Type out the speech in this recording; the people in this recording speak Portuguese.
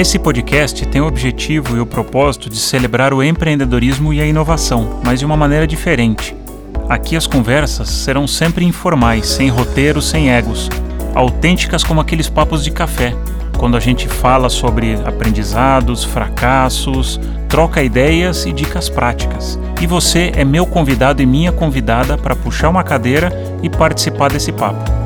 Esse podcast tem o objetivo e o propósito de celebrar o empreendedorismo e a inovação, mas de uma maneira diferente. Aqui as conversas serão sempre informais, sem roteiros, sem egos, autênticas como aqueles papos de café, quando a gente fala sobre aprendizados, fracassos, troca ideias e dicas práticas. E você é meu convidado e minha convidada para puxar uma cadeira e participar desse papo.